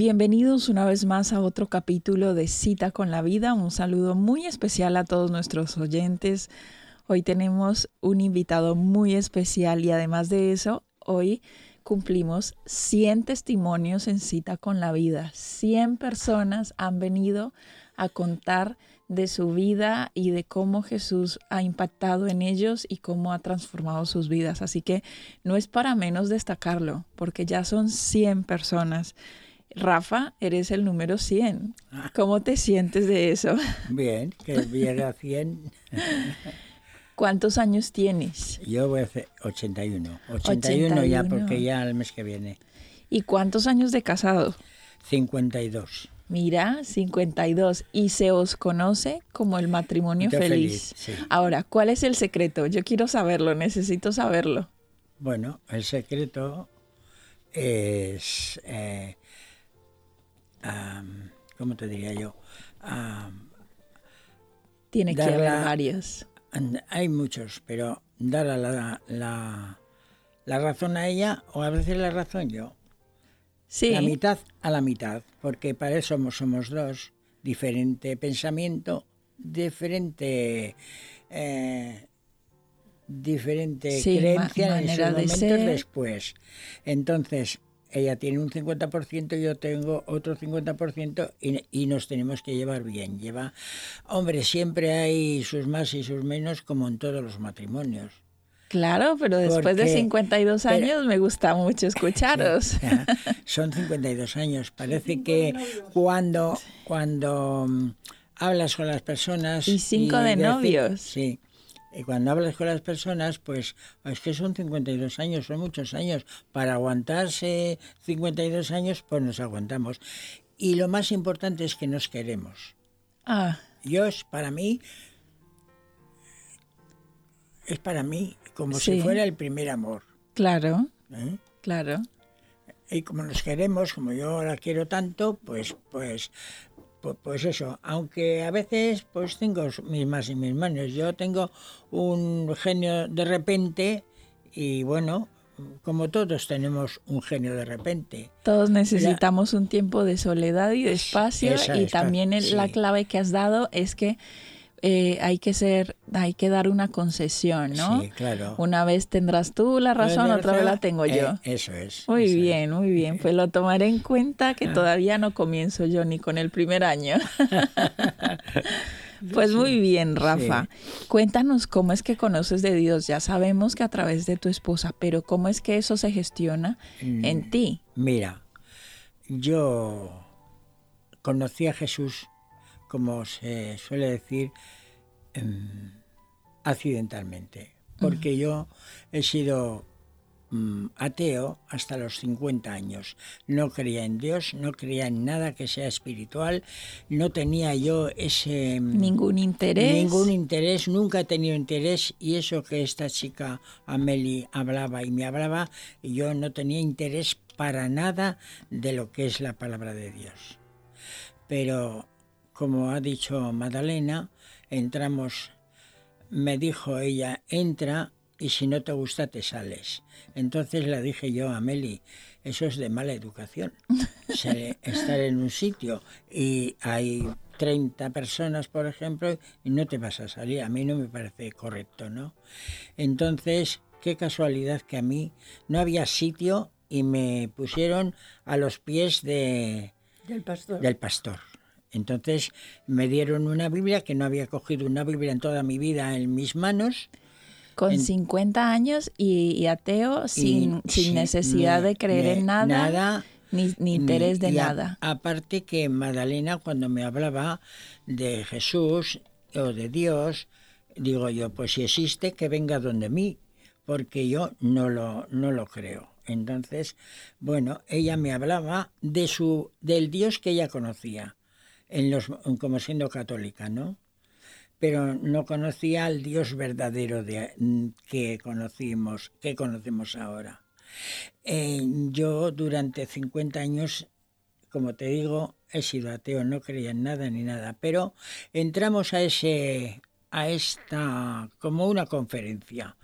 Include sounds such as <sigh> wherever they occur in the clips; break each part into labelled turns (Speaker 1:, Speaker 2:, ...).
Speaker 1: Bienvenidos una vez más a otro capítulo de Cita con la Vida. Un saludo muy especial a todos nuestros oyentes. Hoy tenemos un invitado muy especial y además de eso, hoy cumplimos 100 testimonios en Cita con la Vida. 100 personas han venido a contar de su vida y de cómo Jesús ha impactado en ellos y cómo ha transformado sus vidas. Así que no es para menos destacarlo, porque ya son 100 personas. Rafa, eres el número 100. Ah. ¿Cómo te sientes de eso?
Speaker 2: Bien, que <laughs> viera 100.
Speaker 1: ¿Cuántos años tienes?
Speaker 2: Yo voy a hacer 81. 81. ya, porque ya el mes que viene.
Speaker 1: ¿Y cuántos años de casado?
Speaker 2: 52.
Speaker 1: Mira, 52. Y se os conoce como el matrimonio feliz. Ahora, ¿cuál es el secreto? Yo quiero saberlo, necesito saberlo.
Speaker 2: Bueno, el secreto es eh, ¿cómo te diría yo?
Speaker 1: Tiene que haber varios.
Speaker 2: Hay muchos, pero dar la, la, la, razón a ella o a veces la razón yo.
Speaker 1: Sí.
Speaker 2: La mitad a la mitad, porque para eso somos, somos dos. Diferente pensamiento, diferente... Eh, diferente creencia en ese momento después. Entonces, ella tiene un 50%, yo tengo otro 50% y, y, nos tenemos que llevar bien. Lleva, hombre, siempre hay sus más y sus menos como en todos los matrimonios.
Speaker 1: Claro, pero después de 52 años me gusta mucho escucharos. <laughs>
Speaker 2: son 52 años. Parece que cuando, cuando mm, hablas con las personas...
Speaker 1: Y cinco de novios.
Speaker 2: Sí. Y cuando hablas con las personas, pues es que son 52 años, son muchos años. Para aguantarse 52 años, pues nos aguantamos. Y lo más importante es que nos queremos.
Speaker 1: Ah.
Speaker 2: Yo es para mí, es para mí como si fuera el primer amor.
Speaker 1: Claro, ¿Eh? claro.
Speaker 2: Y como nos queremos, como yo la quiero tanto, pues, pues pues, eso, aunque a veces pues tengo mis más y mis manos. Yo tengo un genio de repente y bueno, como todos tenemos un genio de repente.
Speaker 1: Todos necesitamos un tiempo de soledad y de espacio y también la clave que has dado es que eh, hay que ser, hay que dar una concesión, ¿no?
Speaker 2: Sí, claro.
Speaker 1: Una vez tendrás tú la razón, otra vez la tengo yo.
Speaker 2: Eh, eso es.
Speaker 1: Muy bien, muy bien. Pues lo tomaré en cuenta que ah. todavía no comienzo yo ni con el primer año. <laughs> pues muy bien, Rafa. Cuéntanos cómo es que conoces de Dios. Ya sabemos que a través de tu esposa, pero cómo es que eso se gestiona en mm, ti.
Speaker 2: Mira, yo conocí a Jesús como se suele decir, em, accidentalmente. Porque yo he sido mm, ateo hasta los 50 años. No creía en Dios, no creía en nada que sea espiritual, no tenía yo ese...
Speaker 1: Mm, ningún interés.
Speaker 2: Ningún interés, nunca he tenido interés y eso que esta chica Amelie hablaba y me hablaba, yo no tenía interés para nada de lo que es la palabra de Dios. Pero como ha dicho Madalena, entramos, me dijo ella, entra y si no te gusta te sales. Entonces le dije yo a Meli, eso es de mala educación. <laughs> estar en un sitio y hay 30 personas, por ejemplo, y no te vas a salir. A mí no me parece correcto, ¿no? Entonces, qué casualidad que a mí no había sitio y me pusieron a los pies de,
Speaker 1: del pastor.
Speaker 2: Del pastor. Entonces me dieron una Biblia que no había cogido una Biblia en toda mi vida en mis manos
Speaker 1: Con 50 años y, ateo, sin, sin necesidad de creer en nada, ni, interés de nada.
Speaker 2: aparte que Magdalena cuando me hablaba de Jesús o de Dios, digo yo, pues si existe, que venga donde mí, porque yo no lo, no lo creo. Entonces, bueno, ella me hablaba de su, del Dios que ella conocía, en los, como siendo católica, ¿no? pero no conocía al Dios verdadero de, que conocimos, que conocemos ahora. Eh, yo durante 50 años, como te digo, he sido ateo, no creía en nada ni nada, pero entramos a ese a esta como una conferencia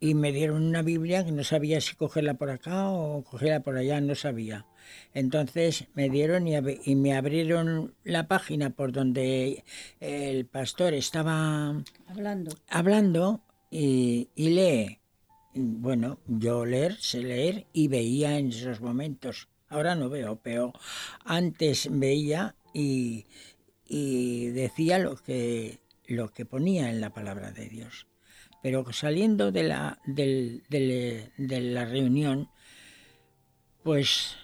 Speaker 2: y me dieron una Biblia que no sabía si cogerla por acá o cogerla por allá, no sabía. Entonces me dieron y, me abrieron la página por donde el pastor estaba
Speaker 3: hablando,
Speaker 2: hablando y, lee. Bueno, yo leer, sé leer y veía en esos momentos. Ahora no veo, pero antes veía y, decía lo que, lo que ponía en la palabra de Dios. Pero saliendo de la, de la reunión, pues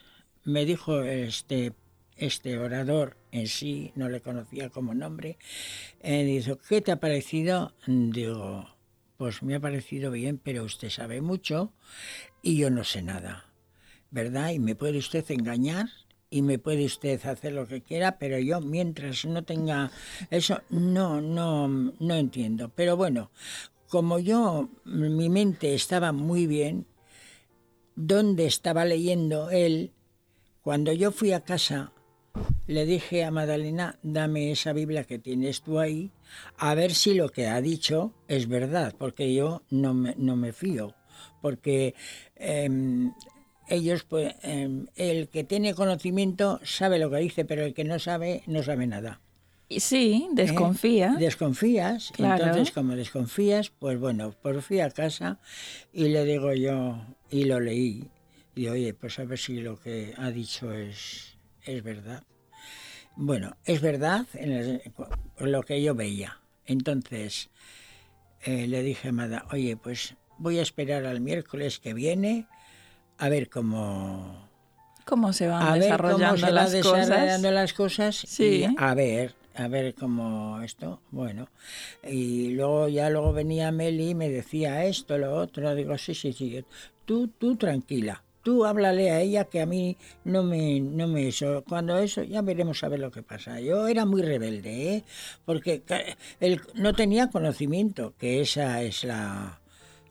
Speaker 2: me dijo este, este orador en sí, no le conocía como nombre, eh, dijo, ¿qué te ha parecido? Digo, pues me ha parecido bien, pero usted sabe mucho y yo no sé nada, ¿verdad? Y me puede usted engañar y me puede usted hacer lo que quiera, pero yo mientras no tenga eso, no, no, no entiendo. Pero bueno, como yo, mi mente estaba muy bien, donde estaba leyendo él, cuando yo fui a casa, le dije a Madalena, dame esa Biblia que tienes tú ahí, a ver si lo que ha dicho es verdad, porque yo no me, no me fío, porque em, ellos, pues, em, el que tiene conocimiento sabe lo que dice, pero el que no sabe, no sabe nada.
Speaker 1: Sí, ¿Eh? desconfía.
Speaker 2: Desconfías, entonces como desconfías, pues bueno, pues fui a casa y le digo yo, y lo leí, y oye, pues a ver si lo que ha dicho es, es verdad. Bueno, es verdad en, lo que yo veía. Entonces eh, le dije a Mada, oye, pues voy a esperar al miércoles que viene a ver cómo...
Speaker 1: ¿Cómo se van desarrollando
Speaker 2: cómo se
Speaker 1: las,
Speaker 2: desarrollando las cosas? Sí. a ver, a ver cómo esto, bueno. Y luego ya luego venía Meli y me decía esto, lo otro. Digo, sí, sí, sí, tú, tú tranquila tú háblale a ella que a mí no me, no me eso. Cuando eso, ya veremos a ver lo que pasa. Yo era muy rebelde, ¿eh? porque él no tenía conocimiento, que esa es la,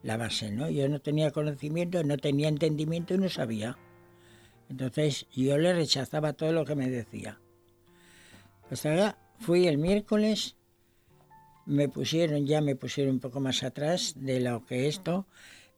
Speaker 2: la base, ¿no? Yo no tenía conocimiento, no tenía entendimiento y no sabía. Entonces yo le rechazaba todo lo que me decía. Pues ahora fui el miércoles, me pusieron, ya me pusieron un poco más atrás de lo que esto,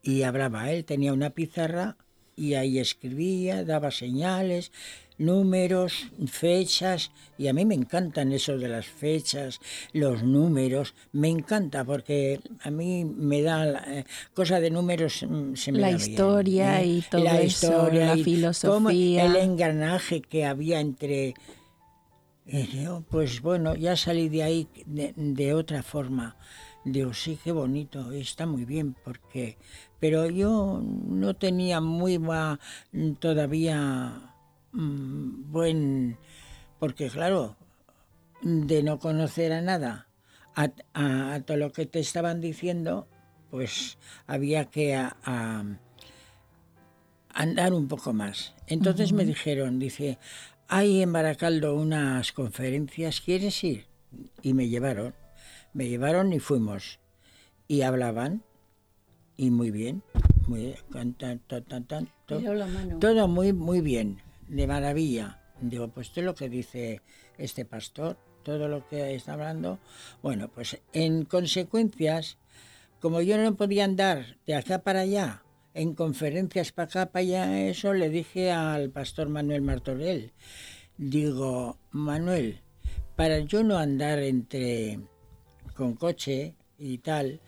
Speaker 2: y hablaba él, tenía una pizarra y ahí escribía, daba señales, números, fechas, y a mí me encantan eso de las fechas, los números, me encanta porque a mí me da eh, cosa de números mm, se me
Speaker 1: la historia
Speaker 2: ¿eh?
Speaker 1: y todo la historia, la filosofía,
Speaker 2: el engranaje que había entre eh, pues bueno, ya salí de ahí de, de otra forma. Digo, sí, qué bonito, está muy bien, porque pero yo no tenía muy va, todavía mm, buen, porque claro, de no conocer a nada, a, todo lo que te estaban diciendo, pues había que andar un poco más. Entonces me dijeron, dice, hay en Baracaldo unas conferencias, ¿quieres ir? Y me llevaron, me llevaron y fuimos. Y hablaban. Y muy bien, muy todo, muy muy bien, de maravilla. Digo, pues todo lo que dice este pastor, todo lo que está hablando, bueno, pues en consecuencias, como yo no podía andar de acá para allá, en conferencias para acá para allá, eso le dije al pastor Manuel Martorell, digo, Manuel, para yo no andar entre con coche y tal,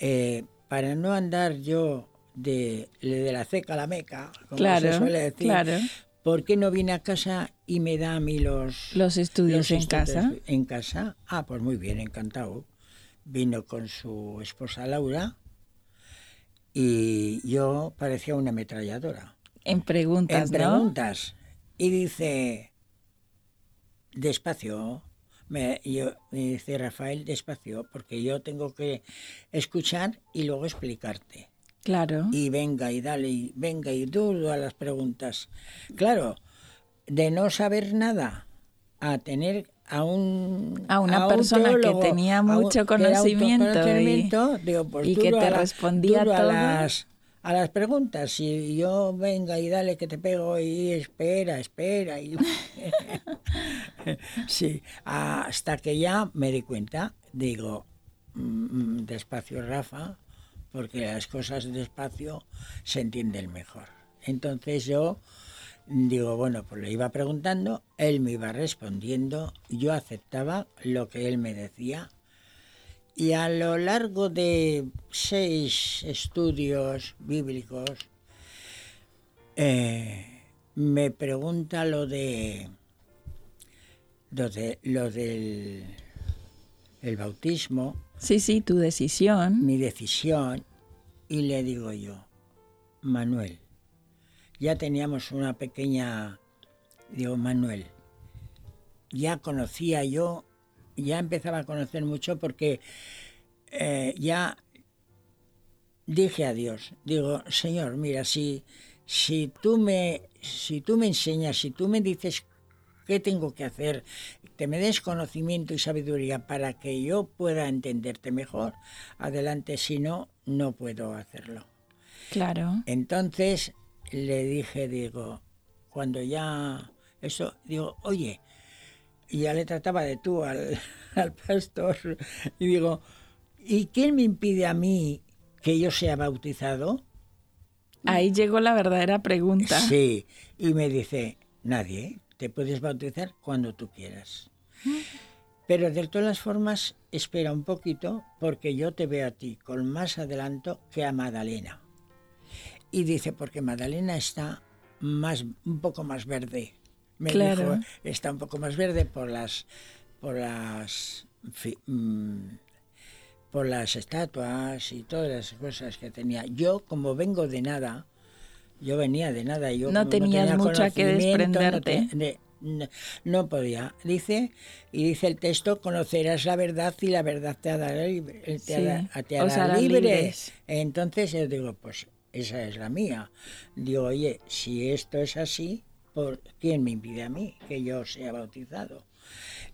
Speaker 2: eh, para no andar yo de, de la ceca a la meca, como se suele decir, claro. ¿por qué no viene a casa y me da a mí los,
Speaker 1: los estudios en casa?
Speaker 2: En casa. Ah, pues muy bien, encantado. Vino con su esposa Laura Y yo parecía una ametralladora.
Speaker 1: En preguntas,
Speaker 2: En preguntas. Y dice, despacio, me, yo, me dice Rafael, despacio, porque yo tengo que escuchar y luego explicarte.
Speaker 1: Claro.
Speaker 2: Y venga y dale, y venga y duro a las preguntas. Claro, de no saber nada a tener a un
Speaker 1: a una
Speaker 2: a un
Speaker 1: persona que tenía
Speaker 2: un-
Speaker 1: mucho conocimiento y-
Speaker 2: digo, pues
Speaker 1: y que te
Speaker 2: la-
Speaker 1: respondía
Speaker 2: a las a las preguntas y yo venga y dale que te pego y espera espera y <laughs> <laughs> sí hasta que ya me di cuenta digo mm, despacio Rafa porque las cosas despacio se entienden mejor entonces yo digo bueno pues le iba preguntando él me iba respondiendo yo aceptaba lo que él me decía y a lo largo de seis estudios bíblicos, eh, me pregunta lo de lo, de, lo del el bautismo,
Speaker 1: Sí, sí, tu decisión.
Speaker 2: mi decisión, y le digo yo, Manuel, ya teníamos una pequeña, digo, Manuel, ya conocía yo, ya empezaba a conocer mucho porque eh, ya dije a Dios, digo, Señor, mira, si, si, tú me, si tú me enseñas, si tú me dices qué tengo que hacer, te me des conocimiento y sabiduría para que yo pueda entenderte mejor, adelante, si no, no puedo hacerlo.
Speaker 1: Claro.
Speaker 2: Entonces le dije, digo, cuando ya eso, digo, oye, y ya le trataba de tú al, <laughs> al pastor, y digo, ¿y quién me impide a mí que yo sea bautizado?
Speaker 1: Ahí llegó la verdadera pregunta.
Speaker 2: Sí, y me dice, nadie, te puedes bautizar cuando tú quieras. Pero de todas las formas, espera un poquito, porque yo te veo a ti con más adelanto que a Madalena. Y dice, porque Madalena está más, un poco más verde. Me
Speaker 1: Claro.
Speaker 2: dijo, está un poco más verde por las, por las, mm, por las estatuas y todas las cosas que tenía. Yo, como vengo de nada, yo venía de nada. Yo
Speaker 1: No tenías
Speaker 2: tenía
Speaker 1: mucha que
Speaker 2: conocimiento, no
Speaker 1: desprenderte.
Speaker 2: te- no, no podía. Dice, y dice el texto, conocerás la verdad y la verdad te hará libre. Te
Speaker 1: Sí,
Speaker 2: hará, te libre.
Speaker 1: libres.
Speaker 2: Entonces yo digo, pues esa es la mía. Digo, oye, si esto es así, ¿por quién me impide a mí que yo sea bautizado?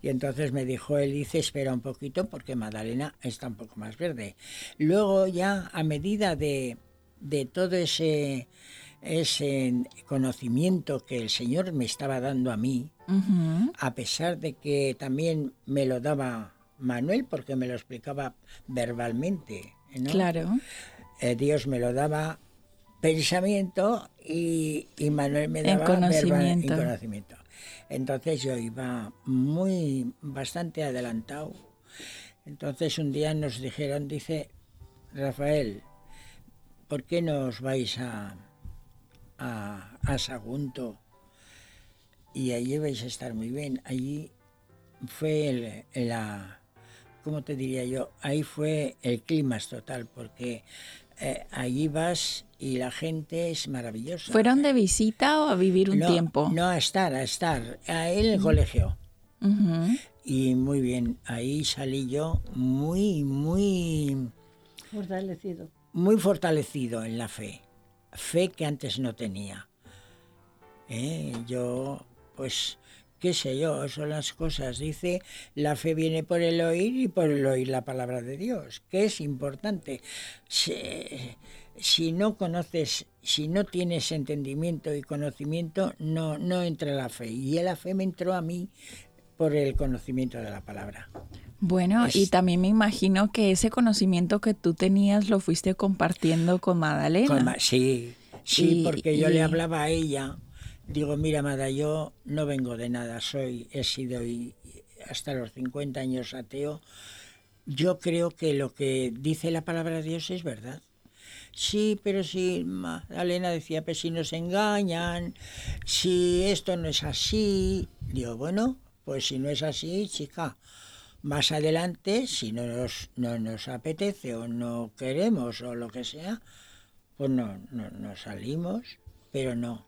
Speaker 2: Y entonces me dijo él, dice, espera un poquito porque Magdalena está un poco más verde. Luego ya a medida de, de todo ese, ese conocimiento que el Señor me estaba dando a mí, a pesar de que también me lo daba Manuel porque me lo explicaba verbalmente, ¿no?
Speaker 1: Claro.
Speaker 2: Eh, Dios me lo daba pensamiento y, y Manuel me
Speaker 1: En
Speaker 2: daba verbal-
Speaker 1: conocimiento.
Speaker 2: en conocimiento. Entonces yo iba muy bastante adelantado. Entonces un día nos dijeron, dice Rafael, ¿por qué no os vais a, a, a Sagunto? Y allí vais a estar muy bien. Allí fue el, la, ¿cómo te diría yo? Ahí fue el clima total, porque eh, allí vas y la gente es maravillosa.
Speaker 1: ¿Fueron de visita o a vivir un
Speaker 2: no,
Speaker 1: tiempo?
Speaker 2: No, a estar, a estar, ahí en el colegio. Y muy bien, ahí salí yo muy, muy,
Speaker 3: Fortalecido.
Speaker 2: muy fortalecido en la fe. Fe que antes no tenía. ¿Eh? Yo, pues, qué sé yo, son las cosas. Dice, la fe viene por el oír y por el oír la palabra de Dios, que es importante. Si, si no conoces, si no tienes entendimiento y conocimiento, no, no entra la fe. Y la fe me entró a mí por el conocimiento de la palabra.
Speaker 1: Bueno, y
Speaker 2: Es-
Speaker 1: también me imagino que ese conocimiento que tú tenías lo fuiste compartiendo con Madalena.
Speaker 2: Con sí, sí,
Speaker 1: Y-
Speaker 2: porque yo
Speaker 1: y-
Speaker 2: le hablaba a ella. Digo, mira, Mada, yo no vengo de nada, soy, he sido y- y hasta los 50 años ateo. Yo creo que lo que dice la palabra de Dios es verdad. Sí, pero si Magdalena decía, pues si nos engañan, si esto no es así. Digo, bueno, pues si no es así, chica, más adelante, si no nos, no nos apetece o no queremos o lo que sea, pues no, no, no salimos, pero no.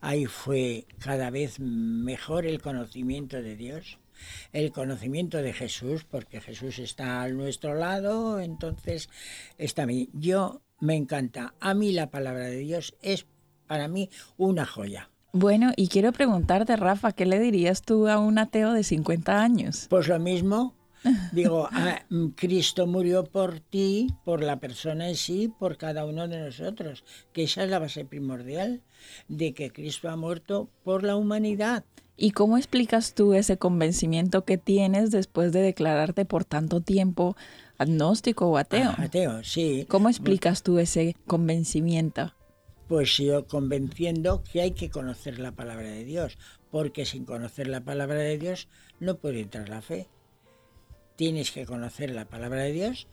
Speaker 2: Ahí fue cada vez mejor el conocimiento de Dios, el conocimiento de Jesús, porque Jesús está a nuestro lado, entonces está mí. Yo me encanta. A mí la palabra de Dios es para mí una joya.
Speaker 1: Bueno, y quiero preguntarte, Rafa, ¿qué le dirías tú a un ateo de 50 años?
Speaker 2: Pues lo mismo. <laughs> Digo, ah, mm, Cristo murió por ti, por la persona en sí, por cada uno de nosotros, que esa es la base primordial, de que Cristo ha muerto por la humanidad.
Speaker 1: ¿Y cómo explicas tú ese convencimiento que tienes después de declararte por tanto tiempo agnóstico o ateo?
Speaker 2: Ah, ateo, sí.
Speaker 1: ¿Cómo explicas tú ese convencimiento?
Speaker 2: Pues yo convenciendo que hay que conocer la palabra de Dios, porque sin conocer la palabra de Dios no puede entrar la fe. Tienes que conocer la palabra de Dios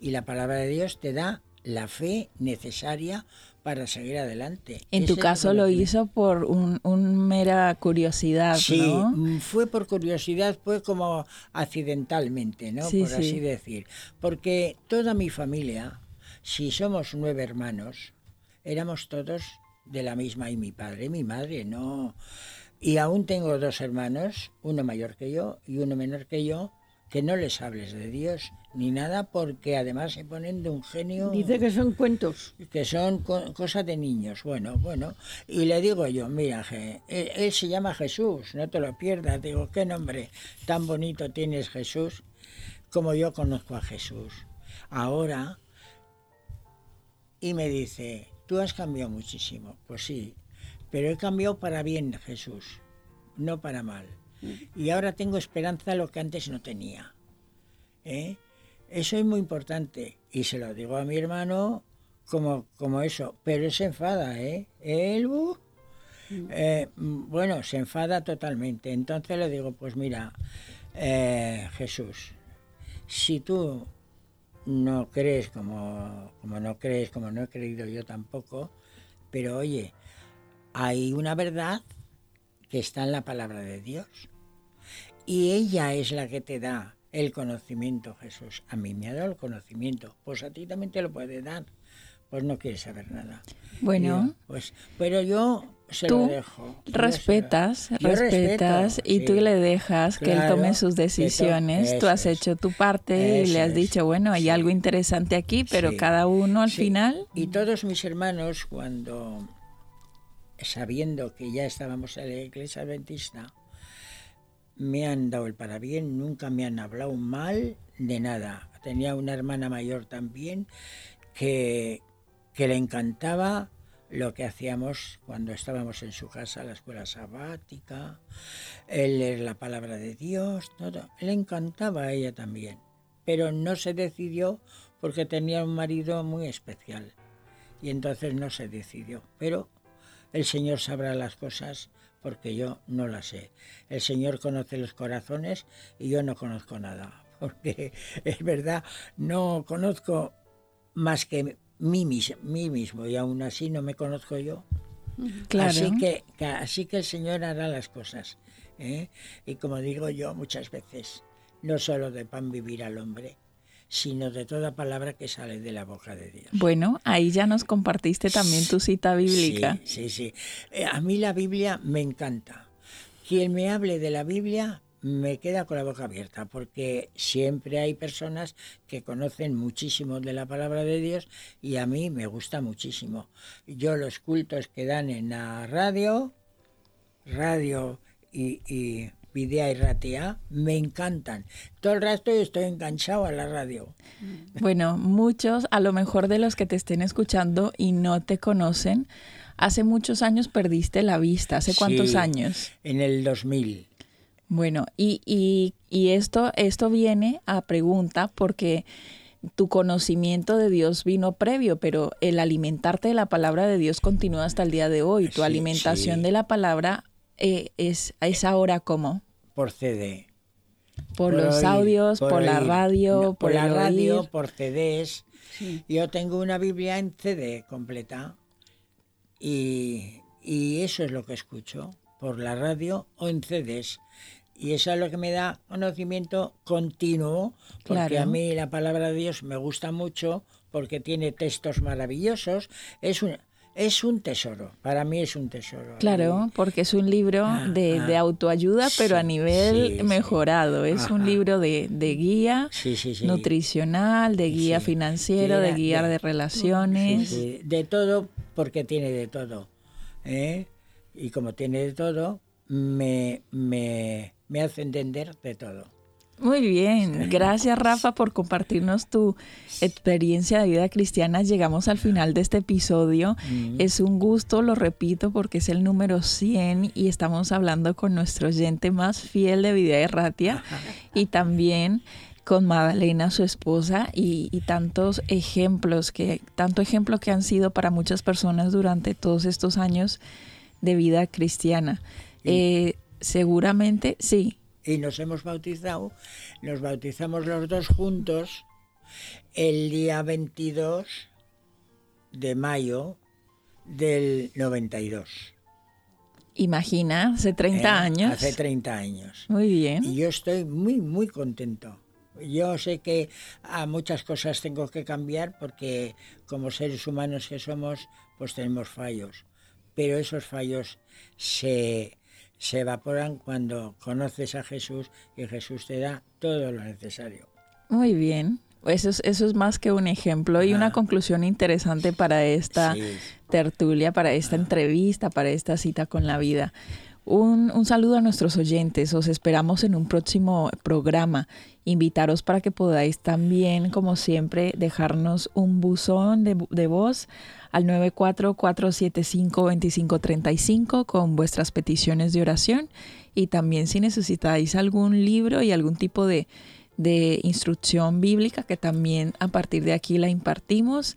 Speaker 2: y la palabra de Dios te da la fe necesaria para seguir adelante.
Speaker 1: En tu caso lo hizo por un, mera curiosidad,
Speaker 2: sí, mm, fue por curiosidad, fue como accidentalmente, ¿no? por así decir. Porque toda mi familia, si somos nueve hermanos, éramos todos de la misma y mi padre y mi madre, no. Y aún tengo dos hermanos, uno mayor que yo y uno menor que yo, que no les hables de Dios ni nada porque además se ponen de un genio...
Speaker 3: Dice que son cuentos.
Speaker 2: Que son cosas de niños. Bueno, bueno. Y le digo yo, mira, él, se llama Jesús, no te lo pierdas. Digo, qué nombre tan bonito tienes Jesús como yo conozco a Jesús. Ahora, y me dice, tú has cambiado muchísimo. Pues sí, pero he cambiado para bien Jesús, no para mal. Y ahora tengo esperanza lo que antes no tenía. ¿eh? Eso es muy importante. Y se lo digo a mi hermano como, como eso. Pero se enfada, ¿eh? Él, uh, eh, bueno, se enfada totalmente. Entonces le digo, pues mira, eh, Jesús, si tú no crees como, como no crees, como no he creído yo tampoco, pero oye, hay una verdad que está en la palabra de Dios. Y ella es la que te da el conocimiento, Jesús. A mí me ha dado el conocimiento, pues a ti también te lo puede dar. Pues no quieres saber nada.
Speaker 1: Bueno,
Speaker 2: pues, pero yo se lo dejo.
Speaker 1: Respetas, respetas y tú le dejas que él tome sus decisiones. tú has hecho tu parte y le has dicho, bueno, hay algo interesante aquí, pero cada uno al final.
Speaker 2: Y todos mis hermanos, cuando sabiendo que ya estábamos en la iglesia adventista, me han dado el bien, nunca me han hablado mal de nada. Tenía una hermana mayor también que, que le encantaba lo que hacíamos cuando estábamos en su casa, la escuela sabática, el leer la palabra de Dios. Le encantaba a ella también, pero no se decidió porque tenía un marido muy especial y entonces no se decidió. Pero el Señor sabrá las cosas porque yo no las sé. El Señor conoce los corazones y yo no conozco nada, <laughs> porque es verdad, no conozco más que mí, mismo y aún así no me conozco yo.
Speaker 1: Claro.
Speaker 2: Así que, así que el Señor hará las cosas. ¿eh? Y como digo yo muchas veces, no solo de pan vivir al hombre, sino de toda palabra que sale de la boca de Dios.
Speaker 1: Bueno, ahí ya nos compartiste también tu cita bíblica.
Speaker 2: Sí, sí, sí. Eh, a mí la Biblia me encanta. Quien me hable de la Biblia me queda con la boca abierta, porque siempre hay personas que conocen muchísimo de la palabra de Dios y a mí me gusta muchísimo. Yo los cultos que dan en la radio, radio y Videa y Ratea, me encantan. Todo el resto estoy enganchado a la radio.
Speaker 1: Bueno, muchos, a lo mejor de los que te estén escuchando y no te conocen, hace muchos años perdiste la vista. ¿Hace cuántos años?
Speaker 2: En el 2000.
Speaker 1: Bueno, y, y, y esto, esto viene a pregunta porque tu conocimiento de Dios vino previo, pero el alimentarte de la palabra de Dios continúa hasta el día de hoy. Tu alimentación de la palabra eh, es, es ahora cómo?
Speaker 2: Por CD.
Speaker 1: Por, los audios, por, la radio,
Speaker 2: por, la radio, por CDs. Yo tengo una Biblia en CD completa y, y, eso es lo que escucho, por la radio o en CDs. Y eso es lo que me da conocimiento continuo, porque a mí la palabra de Dios me gusta mucho, porque tiene textos maravillosos. Es un, es un tesoro, para mí es un tesoro.
Speaker 1: Claro, porque es un libro ah, de, ah. autoayuda, pero a nivel mejorado. Es un libro de, guía nutricional, de guía financiero, de guía de, relaciones.
Speaker 2: de todo, porque tiene de todo. ¿eh? Y como tiene de todo, me, me, me hace entender de todo.
Speaker 1: Muy bien, gracias Rafa por compartirnos tu experiencia de vida cristiana. Llegamos al final de este episodio. Mm. Es un gusto, lo repito, porque es el número 100 y estamos hablando con nuestro oyente más fiel de Vida Erratia <laughs> y también con Madalena, su esposa, y, tantos ejemplos que, tanto ejemplo que han sido para muchas personas durante todos estos años de vida cristiana. Eh, seguramente, sí.
Speaker 2: Y nos hemos bautizado, nos bautizamos los dos juntos el día 22 de mayo del 92.
Speaker 1: Imagina, hace 30 eh, años.
Speaker 2: Hace 30 años.
Speaker 1: Muy bien.
Speaker 2: Y yo estoy muy, muy contento. Yo sé que a muchas cosas tengo que cambiar porque como seres humanos que somos, pues tenemos fallos. Pero esos fallos se, se evaporan cuando conoces a Jesús y Jesús te da todo lo necesario.
Speaker 1: Muy bien. Eso es, eso es más que un ejemplo y una conclusión interesante para esta tertulia, para esta entrevista, para esta cita con la vida. Un, un, saludo a nuestros oyentes. Os esperamos en un próximo programa. Invitaros para que podáis también, como siempre, dejarnos un buzón de, de voz al 944752535 con vuestras peticiones de oración y también si necesitáis algún libro y algún tipo de, de instrucción bíblica que también a partir de aquí la impartimos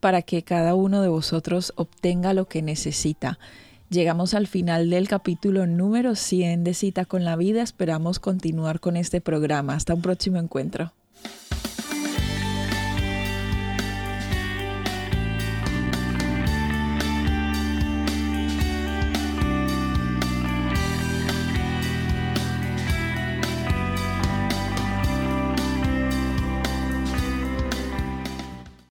Speaker 1: para que cada uno de vosotros obtenga lo que necesita. Llegamos al final del capítulo número 100 de Cita con la Vida. Esperamos continuar con este programa. Hasta un próximo encuentro.